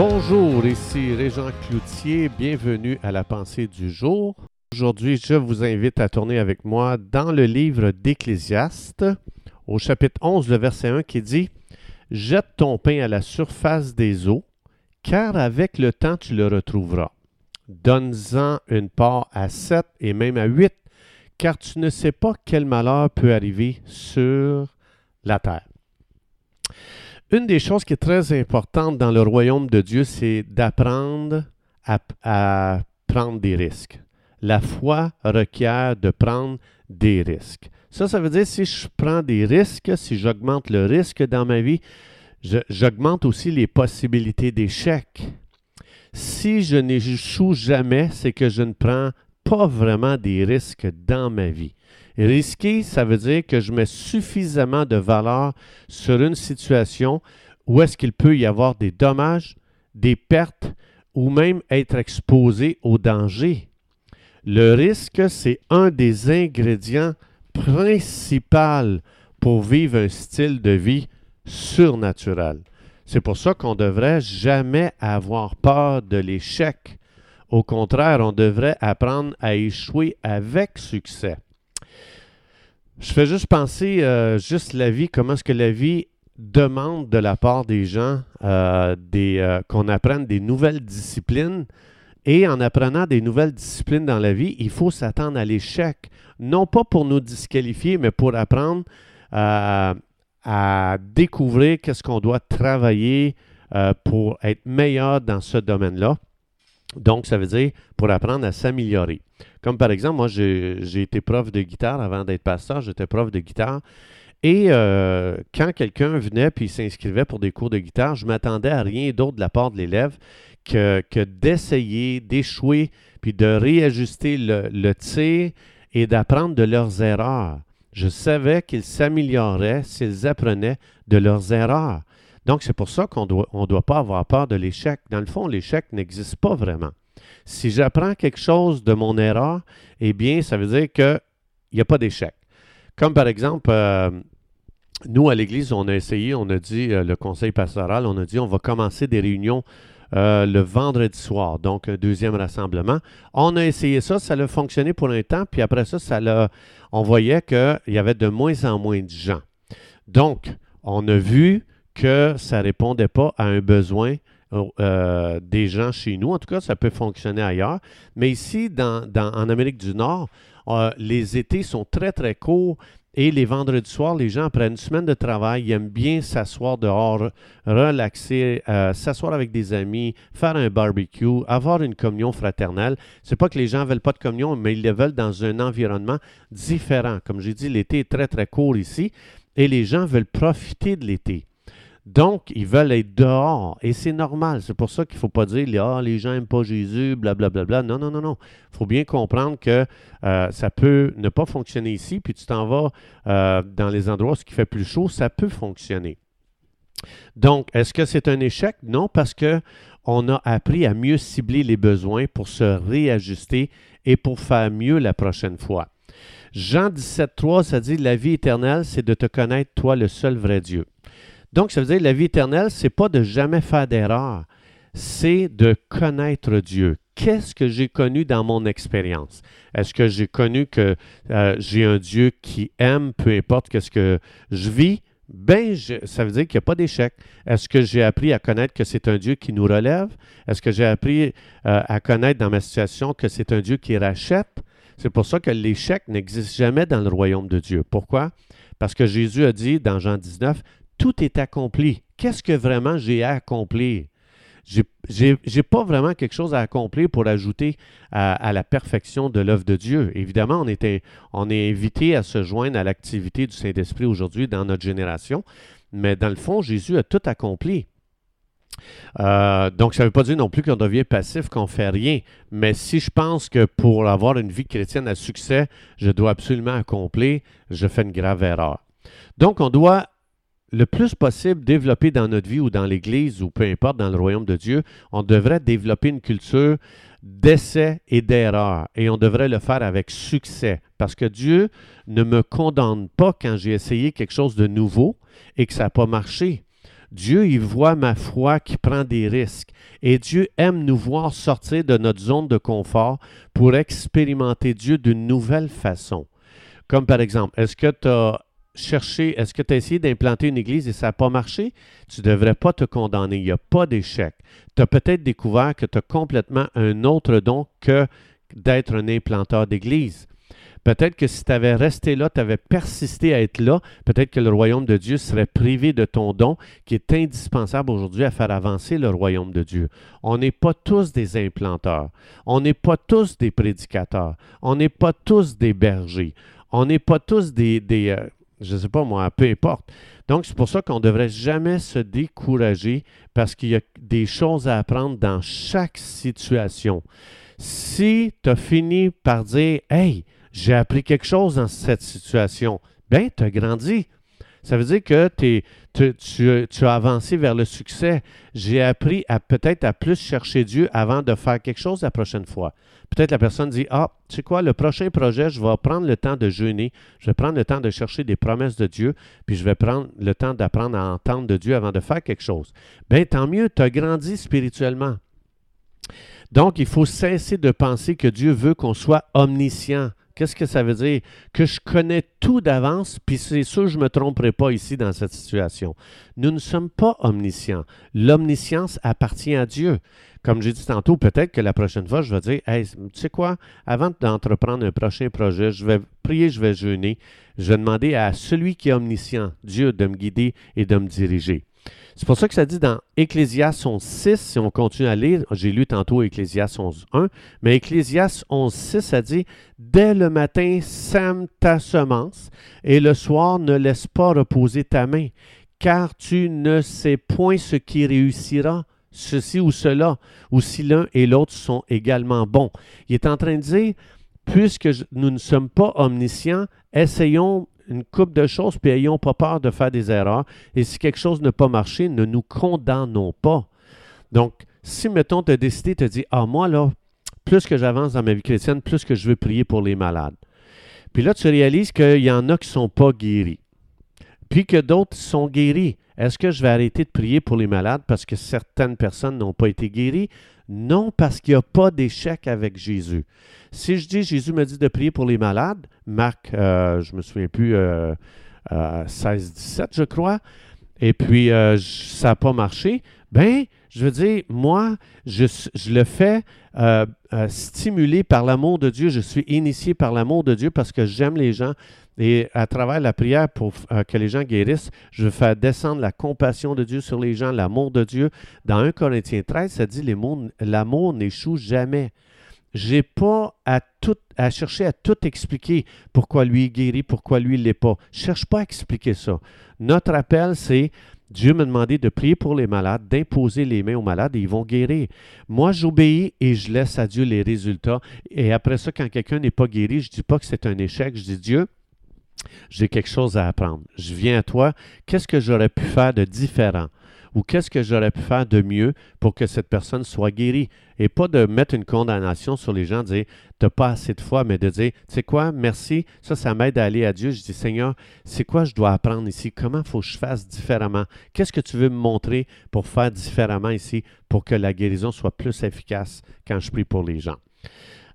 Bonjour, ici Régent Cloutier, bienvenue à la pensée du jour. Aujourd'hui, je vous invite à tourner avec moi dans le livre d'Ecclésiaste, au chapitre 11, le verset 1 qui dit Jette ton pain à la surface des eaux, car avec le temps tu le retrouveras. Donne-en une part à sept et même à huit, car tu ne sais pas quel malheur peut arriver sur la terre. Une des choses qui est très importante dans le royaume de Dieu, c'est d'apprendre à, prendre des risques. La foi requiert de prendre des risques. Ça, ça veut dire si je prends des risques, si j'augmente le risque dans ma vie, j'augmente aussi les possibilités d'échec. Si je n'échoue jamais, c'est que je ne prends pas vraiment des risques dans ma vie. Risquer, ça veut dire que je mets suffisamment de valeur sur une situation où est-ce qu'il peut y avoir des dommages, des pertes ou même être exposé au danger. Le risque, c'est un des ingrédients principaux pour vivre un style de vie surnaturel. C'est pour ça qu'on ne devrait jamais avoir peur de l'échec. Au contraire, on devrait apprendre à échouer avec succès. Je fais juste penser, euh, juste la vie, comment est-ce que la vie demande de la part des gens euh, euh, qu'on apprenne des nouvelles disciplines. Et en apprenant des nouvelles disciplines dans la vie, il faut s'attendre à l'échec. Non pas pour nous disqualifier, mais pour apprendre à découvrir qu'est-ce qu'on doit travailler pour être meilleur dans ce domaine-là. Donc, ça veut dire pour apprendre à s'améliorer. Comme par exemple, moi, j'ai été prof de guitare avant d'être pasteur, j'étais prof de guitare. Et euh, quand quelqu'un venait puis s'inscrivait pour des cours de guitare, je m'attendais à rien d'autre de la part de l'élève que, d'essayer, d'échouer, puis de réajuster le, le tir et d'apprendre de leurs erreurs. Je savais qu'ils s'amélioraient s'ils apprenaient de leurs erreurs. Donc, c'est pour ça qu'on ne doit pas avoir peur de l'échec. Dans le fond, l'échec n'existe pas vraiment. Si j'apprends quelque chose de mon erreur, eh bien, ça veut dire qu'il n'y a pas d'échec. Comme par exemple, euh, nous, à l'Église, on a essayé, on a dit, euh, le conseil pastoral, on a dit, on va commencer des réunions euh, le vendredi soir, donc un deuxième rassemblement. On a essayé ça, ça a fonctionné pour un temps, puis après ça, ça on voyait qu'il y avait de moins en moins de gens. Donc, on a vu que ça ne répondait pas à un besoin euh, des gens chez nous. En tout cas, ça peut fonctionner ailleurs. Mais ici, en Amérique du Nord, euh, les étés sont très, très courts. Et les vendredis soirs, les gens, après une semaine de travail, ils aiment bien s'asseoir dehors, relaxer, euh, s'asseoir avec des amis, faire un barbecue, avoir une communion fraternelle. C'est pas que les gens ne veulent pas de communion, mais ils le veulent dans un environnement différent. Comme j'ai dit, l'été est très, très court ici et les gens veulent profiter de l'été. Donc, ils veulent être dehors et c'est normal. C'est pour ça qu'il ne faut pas dire ah, les gens n'aiment pas Jésus, blablabla. Bla, bla, bla. Non, non, non, non. Il faut bien comprendre que euh, ça peut ne pas fonctionner ici, puis tu t'en vas euh, dans les endroits où il fait plus chaud, ça peut fonctionner. Donc, est-ce que c'est un échec? Non, parce qu'on a appris à mieux cibler les besoins pour se réajuster et pour faire mieux la prochaine fois. Jean 17,3, ça dit La vie éternelle, c'est de te connaître, toi, le seul vrai Dieu. Donc, ça veut dire la vie éternelle, c'est pas de jamais faire d'erreur, c'est de connaître Dieu. Qu'est-ce que j'ai connu dans mon expérience? Est-ce que j'ai connu que euh, j'ai un Dieu qui aime, peu importe ce que je vis? Ben, ça veut dire qu'il n'y a pas d'échec. Est-ce que j'ai appris à connaître que c'est un Dieu qui nous relève? Est-ce que j'ai appris euh, à connaître dans ma situation que c'est un Dieu qui rachète? C'est pour ça que l'échec n'existe jamais dans le royaume de Dieu. Pourquoi? Parce que Jésus a dit dans Jean 19, tout est accompli. Qu'est-ce que vraiment j'ai à accomplir? Je n'ai pas vraiment quelque chose à accomplir pour ajouter à, la perfection de l'œuvre de Dieu. Évidemment, on, était, on est invité à se joindre à l'activité du Saint-Esprit aujourd'hui dans notre génération, mais dans le fond, Jésus a tout accompli. Euh, donc, ça ne veut pas dire non plus qu'on devient passif, qu'on ne fait rien. Mais si je pense que pour avoir une vie chrétienne à succès, je dois absolument accomplir, je fais une grave erreur. Donc, on doit le plus possible développer dans notre vie ou dans l'Église ou peu importe dans le royaume de Dieu, on devrait développer une culture d'essai et d'erreur et on devrait le faire avec succès parce que Dieu ne me condamne pas quand j'ai essayé quelque chose de nouveau et que ça n'a pas marché. Dieu, il voit ma foi qui prend des risques. Et Dieu aime nous voir sortir de notre zone de confort pour expérimenter Dieu d'une nouvelle façon. Comme par exemple, est-ce que tu as cherché, est-ce que tu as essayé d'implanter une église et ça n'a pas marché? Tu ne devrais pas te condamner. Il n'y a pas d'échec. Tu as peut-être découvert que tu as complètement un autre don que d'être un implanteur d'église. Peut-être que si tu avais resté là, tu avais persisté à être là, peut-être que le royaume de Dieu serait privé de ton don qui est indispensable aujourd'hui à faire avancer le royaume de Dieu. On n'est pas tous des implanteurs. On n'est pas tous des prédicateurs. On n'est pas tous des bergers. On n'est pas tous des, euh, je ne sais pas moi, peu importe. Donc, c'est pour ça qu'on ne devrait jamais se décourager parce qu'il y a des choses à apprendre dans chaque situation. Si tu as fini par dire, Hey, j'ai appris quelque chose dans cette situation, bien, tu as grandi. Ça veut dire que tu, as avancé vers le succès. J'ai appris à peut-être à plus chercher Dieu avant de faire quelque chose la prochaine fois. Peut-être la personne dit Ah, tu sais quoi, le prochain projet, je vais prendre le temps de jeûner, je vais prendre le temps de chercher des promesses de Dieu, puis je vais prendre le temps d'apprendre à entendre de Dieu avant de faire quelque chose. Bien, tant mieux, tu as grandi spirituellement. Donc, il faut cesser de penser que Dieu veut qu'on soit omniscient. Qu'est-ce que ça veut dire? Que je connais tout d'avance, puis c'est sûr, je ne me tromperai pas ici dans cette situation. Nous ne sommes pas omniscients. L'omniscience appartient à Dieu. Comme j'ai dit tantôt, peut-être que la prochaine fois, je vais dire, hey, tu sais quoi, avant d'entreprendre un prochain projet, je vais prier, je vais jeûner, je vais demander à celui qui est omniscient, Dieu, de me guider et de me diriger. C'est pour ça que ça dit dans Ecclésias 11.6, si on continue à lire, j'ai lu tantôt Ecclésias 11.1, mais Ecclésias 11.6, ça dit Dès le matin, sème ta semence, et le soir, ne laisse pas reposer ta main, car tu ne sais point ce qui réussira, ceci ou cela, ou si l'un et l'autre sont également bons. Il est en train de dire Puisque nous ne sommes pas omniscients, essayons une coupe de choses, puis ayons pas peur de faire des erreurs. Et si quelque chose n'a pas marché, ne nous condamnons pas. Donc, si, mettons, tu as décidé, tu dit, ah, moi, là, plus que j'avance dans ma vie chrétienne, plus que je veux prier pour les malades. Puis là, tu réalises qu'il y en a qui ne sont pas guéris. Puis que d'autres sont guéris. Est-ce que je vais arrêter de prier pour les malades parce que certaines personnes n'ont pas été guéries? Non, parce qu'il n'y a pas d'échec avec Jésus. Si je dis Jésus me dit de prier pour les malades, Marc, euh, je ne me souviens plus, 16-17, euh, euh, je crois, et puis ça n'a pas marché, ben, je veux dire, moi, je, le fais stimuler par l'amour de Dieu. Je suis initié par l'amour de Dieu parce que j'aime les gens. Et à travers la prière pour que les gens guérissent, je fais descendre la compassion de Dieu sur les gens, l'amour de Dieu. Dans 1 Corinthiens 13, ça dit l'amour n'échoue jamais j'ai pas à chercher à tout expliquer pourquoi lui est guéri, pourquoi lui ne l'est pas. Je cherche pas à expliquer ça. Notre appel, c'est Dieu m'a demandé de prier pour les malades, d'imposer les mains aux malades et ils vont guérir. Moi, j'obéis et je laisse à Dieu les résultats. Et après ça, quand quelqu'un n'est pas guéri, je ne dis pas que c'est un échec. Je dis Dieu, j'ai quelque chose à apprendre. Je viens à toi. Qu'est-ce que j'aurais pu faire de différent? ou qu'est-ce que j'aurais pu faire de mieux pour que cette personne soit guérie? Et pas de mettre une condamnation sur les gens, de dire, n'as pas assez de foi, mais de dire, tu sais quoi, merci, ça, ça m'aide à aller à Dieu. Je dis, Seigneur, c'est quoi je dois apprendre ici? Comment faut que je fasse différemment? Qu'est-ce que tu veux me montrer pour faire différemment ici pour que la guérison soit plus efficace quand je prie pour les gens?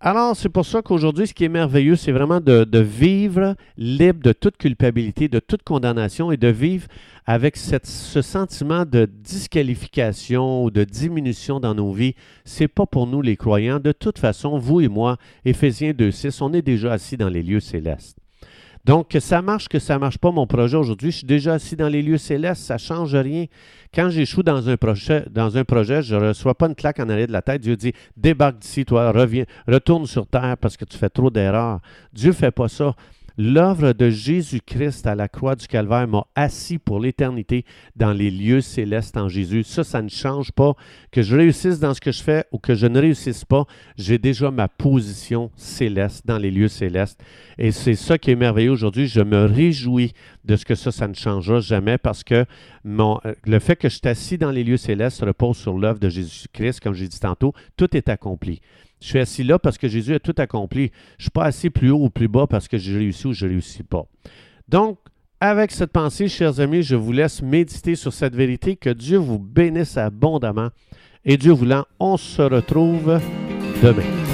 Alors, c'est pour ça qu'aujourd'hui, ce qui est merveilleux, c'est vraiment de, vivre libre de toute culpabilité, de toute condamnation et de vivre avec ce sentiment de disqualification ou de diminution dans nos vies. C'est pas pour nous les croyants. De toute façon, vous et moi, Éphésiens 2.6, on est déjà assis dans les lieux célestes. Donc, que ça marche, que ça ne marche pas mon projet aujourd'hui, je suis déjà assis dans les lieux célestes, ça ne change rien. Quand j'échoue dans un projet, dans un je ne reçois pas une claque en arrière de la tête. Dieu dit débarque d'ici, toi, reviens, retourne sur terre parce que tu fais trop d'erreurs. Dieu ne fait pas ça. L'œuvre de Jésus-Christ à la croix du Calvaire m'a assis pour l'éternité dans les lieux célestes en Jésus. Ça, ça ne change pas. Que je réussisse dans ce que je fais ou que je ne réussisse pas, j'ai déjà ma position céleste dans les lieux célestes. Et c'est ça qui est merveilleux aujourd'hui. Je me réjouis de ce que ça, ça ne changera jamais parce que mon, le fait que je suis assis dans les lieux célestes repose sur l'œuvre de Jésus-Christ, comme j'ai dit tantôt. Tout est accompli. Je suis assis là parce que Jésus a tout accompli. Je ne suis pas assis plus haut ou plus bas parce que j'ai réussi ou je ne réussis pas. Donc, avec cette pensée, chers amis, je vous laisse méditer sur cette vérité. Que Dieu vous bénisse abondamment. Et Dieu voulant, on se retrouve demain.